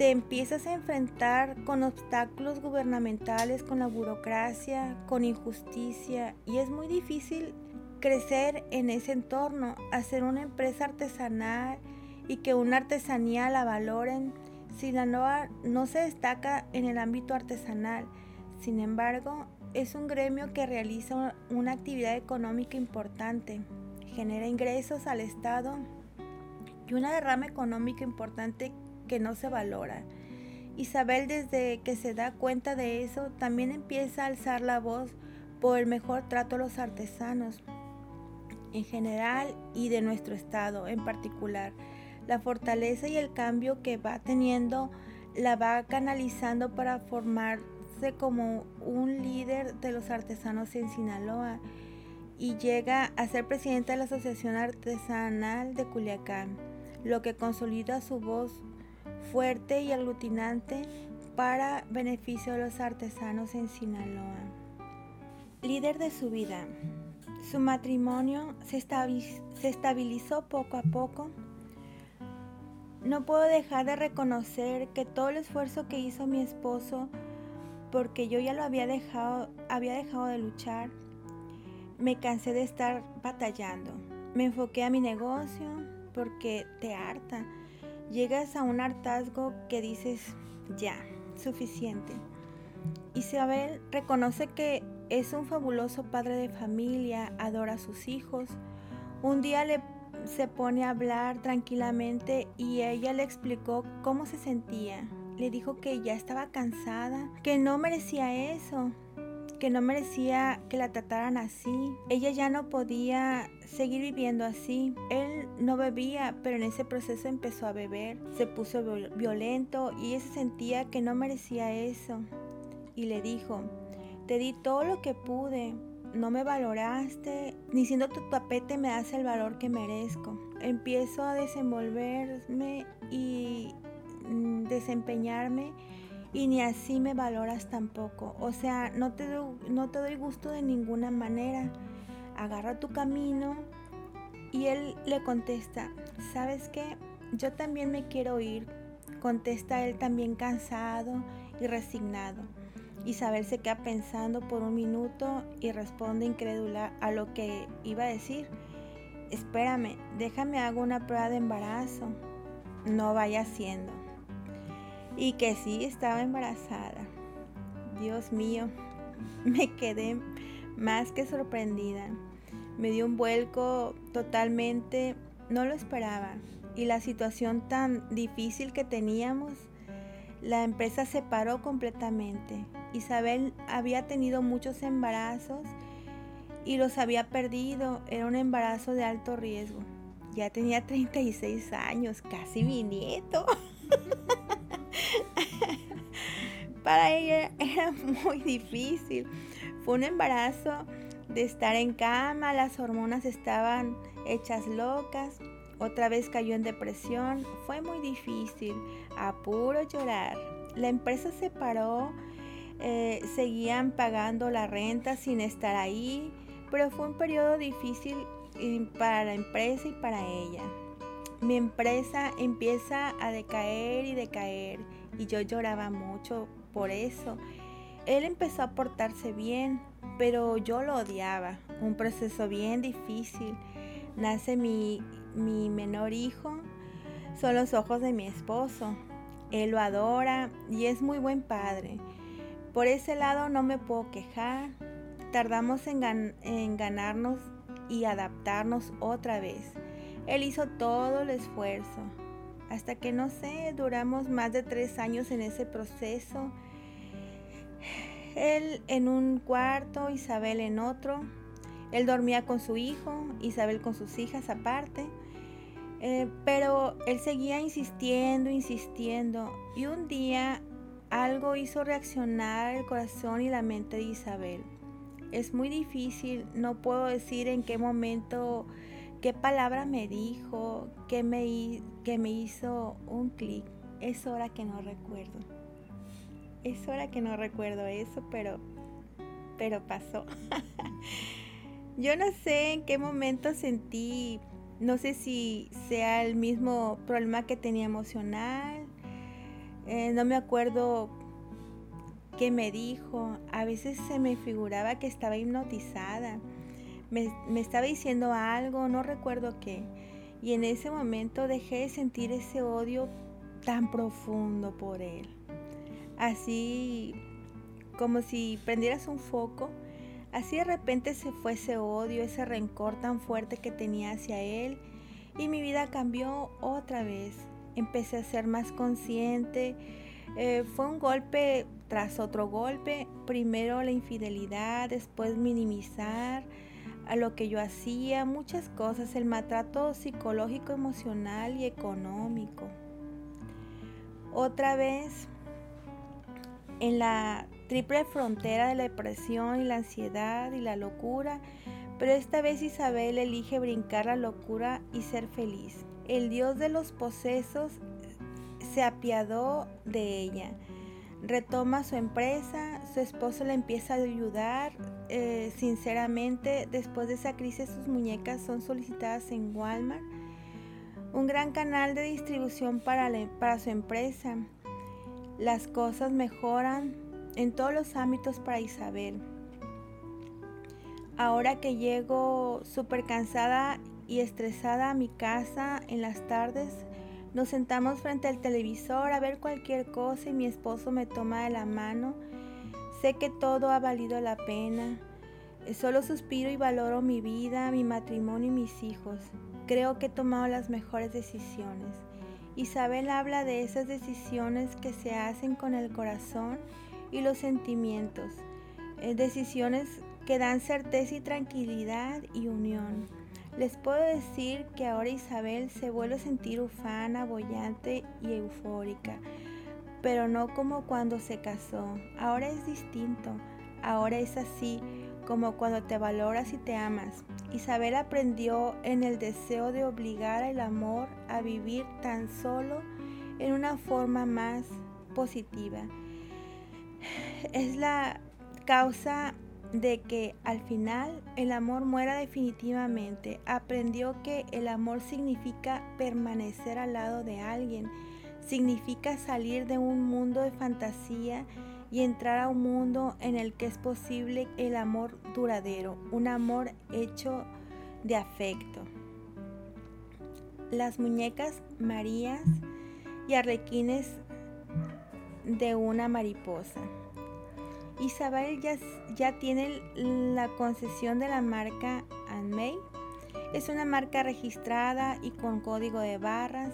Te empiezas a enfrentar con obstáculos gubernamentales, con la burocracia, con injusticia y es muy difícil crecer en ese entorno, hacer una empresa artesanal y que una artesanía la valoren si la NOA no se destaca en el ámbito artesanal. Sin embargo, es un gremio que realiza una actividad económica importante, genera ingresos al Estado y una derrama económica importante que no se valora. Isabel desde que se da cuenta de eso también empieza a alzar la voz por el mejor trato a los artesanos en general y de nuestro estado en particular la fortaleza y el cambio que va teniendo la va canalizando para formarse como un líder de los artesanos en Sinaloa y llega a ser presidenta de la Asociación Artesanal de Culiacán, lo que consolida su voz fuerte y aglutinante para beneficio de los artesanos en Sinaloa. Líder de su vida. Su matrimonio se, estabilizó poco a poco no puedo dejar de reconocer que todo el esfuerzo que hizo mi esposo, porque yo ya lo había dejado, había dejado de luchar, me cansé de estar batallando. Me enfoqué a mi negocio porque te harta. Llegas a un hartazgo que dices, ya, suficiente. Isabel reconoce que es un fabuloso padre de familia, adora a sus hijos. Un día le se pone a hablar tranquilamente y ella le explicó cómo se sentía. Le dijo que ya estaba cansada, que no merecía eso, que no merecía que la trataran así. Ella ya no podía seguir viviendo así. Él no bebía, pero en ese proceso empezó a beber. Se puso violento y ella se sentía que no merecía eso. Y le dijo, te di todo lo que pude, no me valoraste, ni siendo tu tapete me das el valor que merezco. Empiezo a desenvolverme y mm, desempeñarme y ni así me valoras tampoco. O sea, no te, doy gusto de ninguna manera. Agarra tu camino y él le contesta, ¿sabes qué? Yo también me quiero ir. Contesta él también cansado y resignado. Isabel se queda pensando por un minuto y responde incrédula a lo que iba a decir. Espérame, déjame hago una prueba de embarazo. No vaya haciendo. Y que sí estaba embarazada. Dios mío, me quedé más que sorprendida. Me dio un vuelco totalmente, no lo esperaba. Y la situación tan difícil que teníamos, la empresa se paró completamente. Isabel había tenido muchos embarazos y los había perdido. Era un embarazo de alto riesgo. Ya tenía 36 años, casi mi nieto. Para ella era muy difícil. Fue un embarazo de estar en cama, las hormonas estaban hechas locas. Otra vez cayó en depresión. Fue muy difícil. A puro llorar. La empresa se paró eh, seguían pagando la renta sin estar ahí, pero fue un periodo difícil para la empresa y para ella. Mi empresa empieza a decaer y decaer y yo lloraba mucho por eso. Él empezó a portarse bien, pero yo lo odiaba. Un proceso bien difícil. Nace mi, mi menor hijo. Son los ojos de mi esposo. Él lo adora y es muy buen padre. Por ese lado no me puedo quejar. Tardamos en, ganarnos y adaptarnos otra vez. Él hizo todo el esfuerzo. Hasta que no sé, duramos más de tres años en ese proceso. Él en un cuarto, Isabel en otro. Él dormía con su hijo, Isabel con sus hijas aparte. Eh, pero él seguía insistiendo, insistiendo. Y un día algo hizo reaccionar el corazón y la mente de Isabel. Es muy difícil, no puedo decir en qué momento, qué palabra me dijo, qué me, hizo un clic es hora que no recuerdo. Es hora que no recuerdo eso, pero, pero pasó. Yo no sé en qué momento sentí, no sé si sea el mismo problema que tenía emocional. Eh, no me acuerdo qué me dijo. A veces se me figuraba que estaba hipnotizada. Me, estaba diciendo algo, no recuerdo qué. Y en ese momento dejé de sentir ese odio tan profundo por él. Así como si prendieras un foco, así de repente se fue ese odio, ese rencor tan fuerte que tenía hacia él y mi vida cambió otra vez. Empecé a ser más consciente. Eh, fue un golpe tras otro golpe. Primero la infidelidad, después minimizar a lo que yo hacía, muchas cosas, el maltrato psicológico, emocional y económico. Otra vez en la triple frontera de la depresión y la ansiedad y la locura, pero esta vez Isabel elige brincar la locura y ser feliz. El Dios de los posesos se apiadó de ella. Retoma su empresa, su esposo le empieza a ayudar. Eh, sinceramente, después de esa crisis, sus muñecas son solicitadas en Walmart un gran canal de distribución para, para su empresa. Las cosas mejoran en todos los ámbitos para Isabel. Ahora que llego súper cansada y estresada a mi casa en las tardes, nos sentamos frente al televisor a ver cualquier cosa y mi esposo me toma de la mano. Sé que todo ha valido la pena. Solo suspiro y valoro mi vida, mi matrimonio y mis hijos. Creo que he tomado las mejores decisiones. Isabel habla de esas decisiones que se hacen con el corazón y los sentimientos. Eh, decisiones que dan certeza y tranquilidad y unión. Les puedo decir que ahora Isabel se vuelve a sentir ufana, bollante y eufórica, pero no como cuando se casó. Ahora es distinto, ahora es así como cuando te valoras y te amas. Isabel aprendió en el deseo de obligar al amor a vivir tan solo en una forma más positiva. Es la causa de que al final el amor muera definitivamente. Aprendió que el amor significa permanecer al lado de alguien, significa salir de un mundo de fantasía y entrar a un mundo en el que es posible el amor duradero, un amor hecho de afecto. Las muñecas Marías y arlequines de una mariposa. Isabel ya, ya tiene la concesión de la marca Anmei. Es una marca registrada y con código de barras.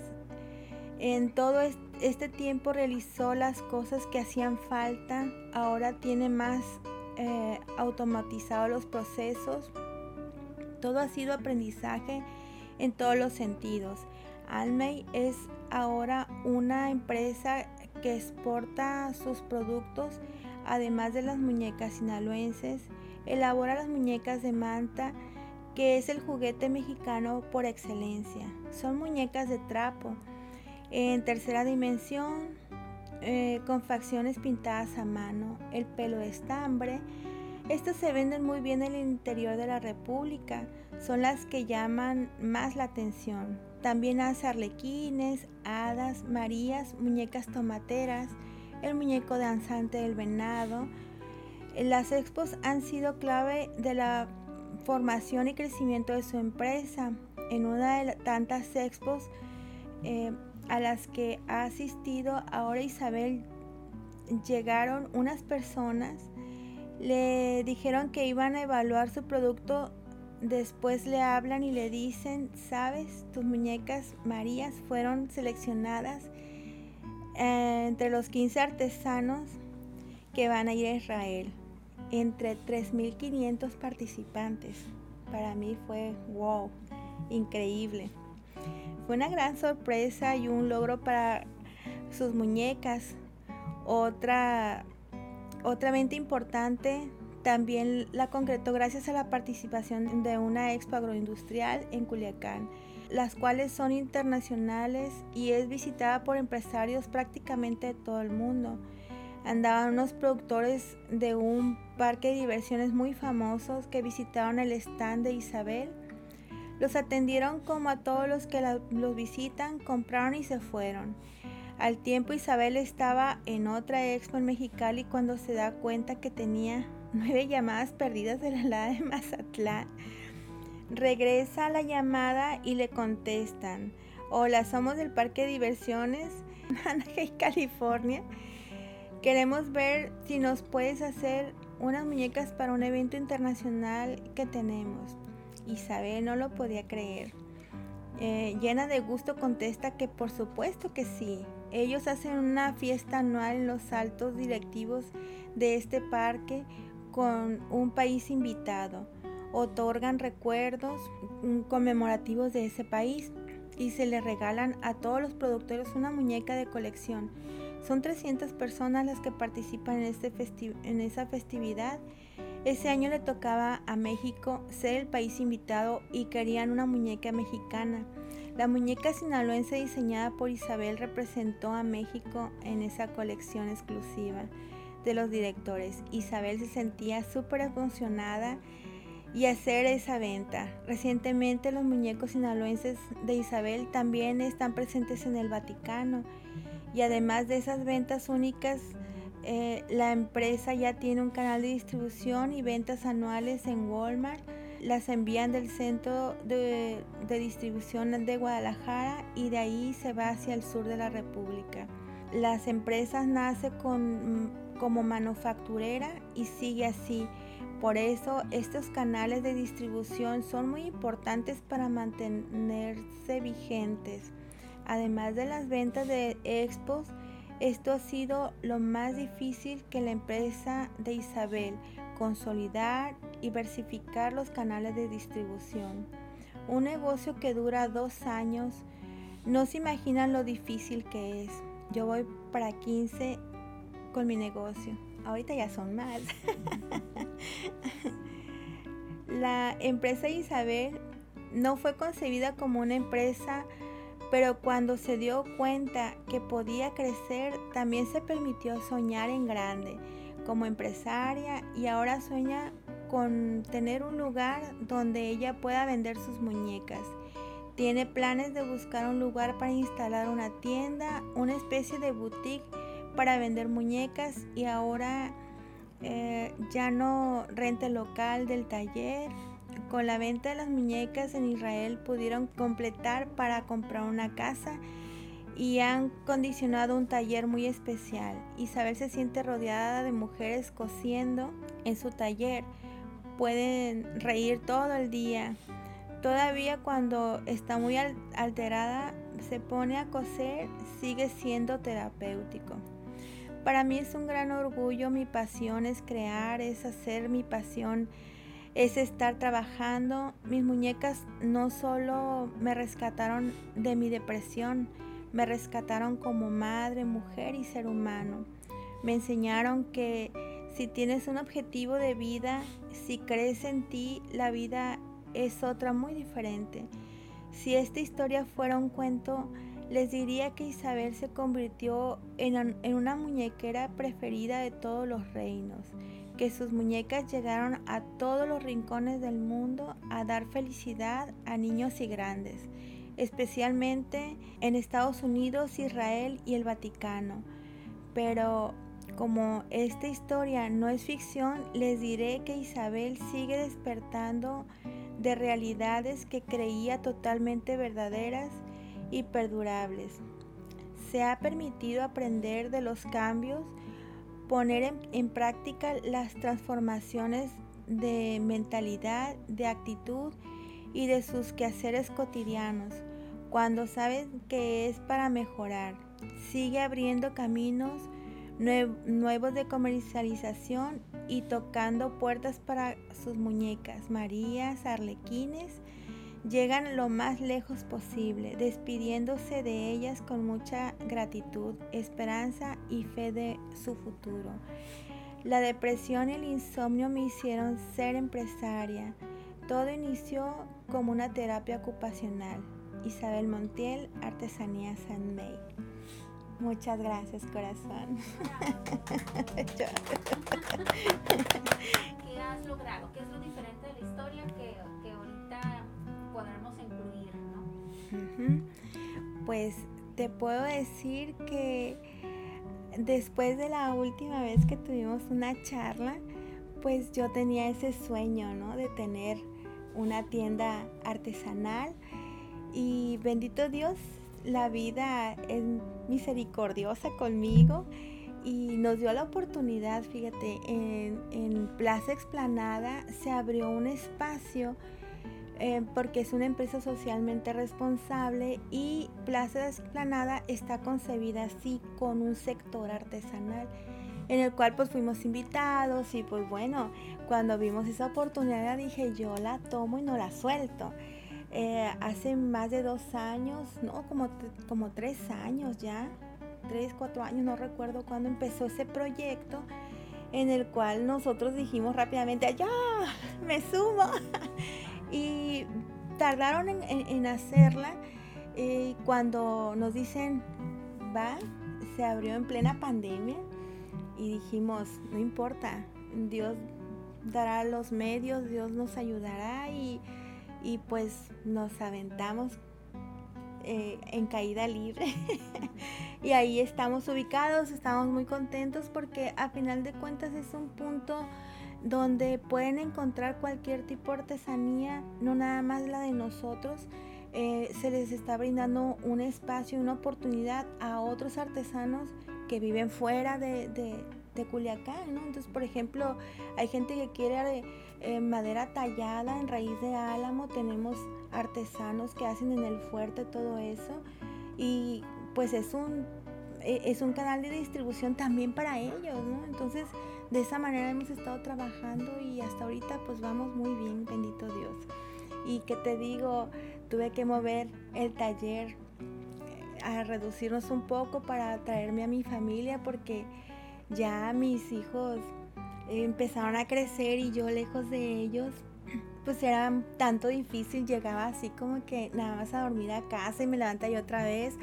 En todo este tiempo realizó las cosas que hacían falta, ahora tiene más eh, automatizados los procesos. Todo ha sido aprendizaje en todos los sentidos. Almey es ahora una empresa que exporta sus productos, además de las muñecas sinaloenses, elabora las muñecas de manta, que es el juguete mexicano por excelencia. Son muñecas de trapo en tercera dimensión, eh, con facciones pintadas a mano, el pelo de estambre. Estas se venden muy bien en el interior de la República, son las que llaman más la atención. También hace arlequines, hadas, marías, muñecas tomateras, el muñeco danzante del venado. Las expos han sido clave de la formación y crecimiento de su empresa. En una de tantas expos eh, a las que ha asistido ahora Isabel llegaron unas personas, le dijeron que iban a evaluar su producto, después le hablan y le dicen, sabes, tus muñecas Marías fueron seleccionadas entre los 15 artesanos que van a ir a Israel, entre 3.500 participantes. Para mí fue wow, increíble. Fue una gran sorpresa y un logro para sus muñecas. Otra, otra venta importante también la concretó gracias a la participación de una expo agroindustrial en Culiacán. Las cuales son internacionales y es visitada por empresarios prácticamente de todo el mundo. Andaban unos productores de un parque de diversiones muy famosos que visitaron el stand de Isabel. Los atendieron como a todos los que los visitan, compraron y se fueron. Al tiempo Isabel estaba en otra expo en Mexicali cuando se da cuenta que tenía nueve llamadas perdidas de la de Mazatlán. Regresa a la llamada y le contestan, hola, somos del Parque de Diversiones, Anaheim, California. Queremos ver si nos puedes hacer unas muñecas para un evento internacional que tenemos. Isabel no lo podía creer. Eh, llena de gusto contesta que por supuesto que sí. Ellos hacen una fiesta anual en los altos directivos de este parque con un país invitado. Otorgan recuerdos mm, conmemorativos de ese país y se le regalan a todos los productores una muñeca de colección. Son 300 personas las que participan en, este en esa festividad. Ese año le tocaba a México ser el país invitado y querían una muñeca mexicana. La muñeca sinaloense diseñada por Isabel representó a México en esa colección exclusiva de los directores. Isabel se sentía súper emocionada y hacer esa venta. Recientemente los muñecos sinaloenses de Isabel también están presentes en el Vaticano y además de esas ventas únicas, eh, la empresa ya tiene un canal de distribución y ventas anuales en Walmart las envían del centro de, distribución de Guadalajara y de ahí se va hacia el sur de la República. Las empresas nacen como manufacturera y sigue así. Por eso estos canales de distribución son muy importantes para mantenerse vigentes. Además de las ventas de expos, esto ha sido lo más difícil que la empresa de Isabel, consolidar y diversificar los canales de distribución. Un negocio que dura dos años, no se imaginan lo difícil que es. Yo voy para 15 con mi negocio. Ahorita ya son más. La empresa Isabel no fue concebida como una empresa, pero cuando se dio cuenta que podía crecer, también se permitió soñar en grande como empresaria y ahora sueña con tener un lugar donde ella pueda vender sus muñecas. Tiene planes de buscar un lugar para instalar una tienda, una especie de boutique para vender muñecas y ahora eh, ya no renta local del taller. Con la venta de las muñecas en Israel pudieron completar para comprar una casa y han condicionado un taller muy especial. Isabel se siente rodeada de mujeres cosiendo en su taller pueden reír todo el día. Todavía cuando está muy alterada, se pone a coser, sigue siendo terapéutico. Para mí es un gran orgullo, mi pasión es crear, es hacer, mi pasión es estar trabajando. Mis muñecas no solo me rescataron de mi depresión, me rescataron como madre, mujer y ser humano. Me enseñaron que si tienes un objetivo de vida, si crees en ti, la vida es otra muy diferente. Si esta historia fuera un cuento, les diría que Isabel se convirtió en, una muñequera preferida de todos los reinos, que sus muñecas llegaron a todos los rincones del mundo a dar felicidad a niños y grandes, especialmente en Estados Unidos, Israel y el Vaticano. Pero como esta historia no es ficción, les diré que Isabel sigue despertando de realidades que creía totalmente verdaderas y perdurables. Se ha permitido aprender de los cambios, poner en, práctica las transformaciones de mentalidad, de actitud y de sus quehaceres cotidianos, cuando saben que es para mejorar. Sigue abriendo caminos nuevos de comercialización y tocando puertas para sus muñecas, Marías, arlequines, llegan lo más lejos posible, despidiéndose de ellas con mucha gratitud, esperanza y fe de su futuro. La depresión y el insomnio me hicieron ser empresaria. Todo inició como una terapia ocupacional. Isabel Montiel, Artesanía San May. Muchas gracias, corazón. ¿Qué has logrado? ¿Qué es lo diferente de la historia que, podremos incluir? ¿no? Pues te puedo decir que después de la última vez que tuvimos una charla, pues yo tenía ese sueño, ¿no? De tener una tienda artesanal y bendito Dios, la vida es misericordiosa conmigo y nos dio la oportunidad, fíjate, en, Plaza Explanada se abrió un espacio eh, porque es una empresa socialmente responsable y Plaza Explanada está concebida así con un sector artesanal en el cual pues fuimos invitados y pues bueno, cuando vimos esa oportunidad dije yo la tomo y no la suelto. Eh, hace más de dos años, no, como, como tres años ya, tres, cuatro años, no recuerdo cuándo empezó ese proyecto en el cual nosotros dijimos rápidamente, ya, me sumo. y tardaron en, hacerla. Y cuando nos dicen, va, se abrió en plena pandemia y dijimos, no importa, Dios dará los medios, Dios nos ayudará y, pues nos aventamos eh, en caída libre. y ahí estamos ubicados, estamos muy contentos porque a final de cuentas es un punto donde pueden encontrar cualquier tipo de artesanía, no nada más la de nosotros. Eh, se les está brindando un espacio, una oportunidad a otros artesanos que viven fuera de, Culiacán, ¿no? Entonces, por ejemplo, hay gente que quiere eh, madera tallada en raíz de álamo, tenemos artesanos que hacen en el fuerte todo eso y pues es un, e, es un canal de distribución también para ellos, ¿no? Entonces, de esa manera hemos estado trabajando y hasta ahorita pues vamos muy bien, bendito Dios. Y que te digo, tuve que mover el taller eh, a reducirnos un poco para traerme a mi familia porque ya mis hijos empezaron a crecer y yo lejos de ellos pues era tanto difícil, llegaba así como que nada más a dormir a casa y me levanta yo otra vez.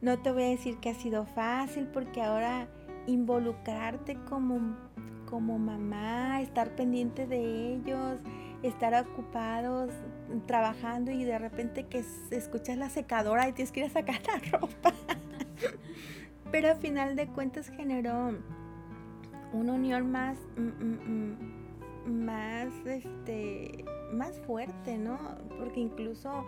No te voy a decir que ha sido fácil porque ahora involucrarte como, como mamá, estar pendiente de ellos, estar ocupados trabajando y de repente que escuchas la secadora y tienes que ir a sacar la ropa. Pero al final de cuentas generó una unión más, más, este, más fuerte, ¿no? Porque incluso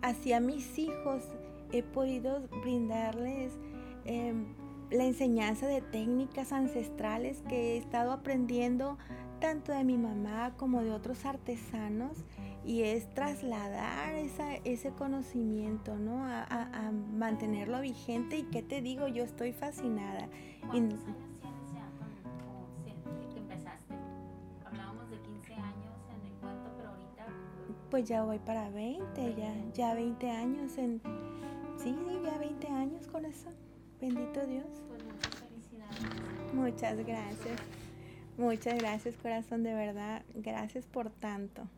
hacia mis hijos he podido brindarles em, la enseñanza de técnicas ancestrales que he estado aprendiendo tanto de mi mamá como de otros artesanos y es trasladar ese conocimiento, ¿no? A, mantenerlo vigente y qué te digo, yo estoy fascinada. ¿Cuántos años tienes ya cuando empezaste? Hablábamos de 15 años en el cuento, pero ahorita... Pues ya voy para 20, ya, ya 20 años en... Sí, ya 20 años, con eso. Bendito Dios. Muchas gracias. Muchas gracias, corazón, de verdad. Gracias por tanto.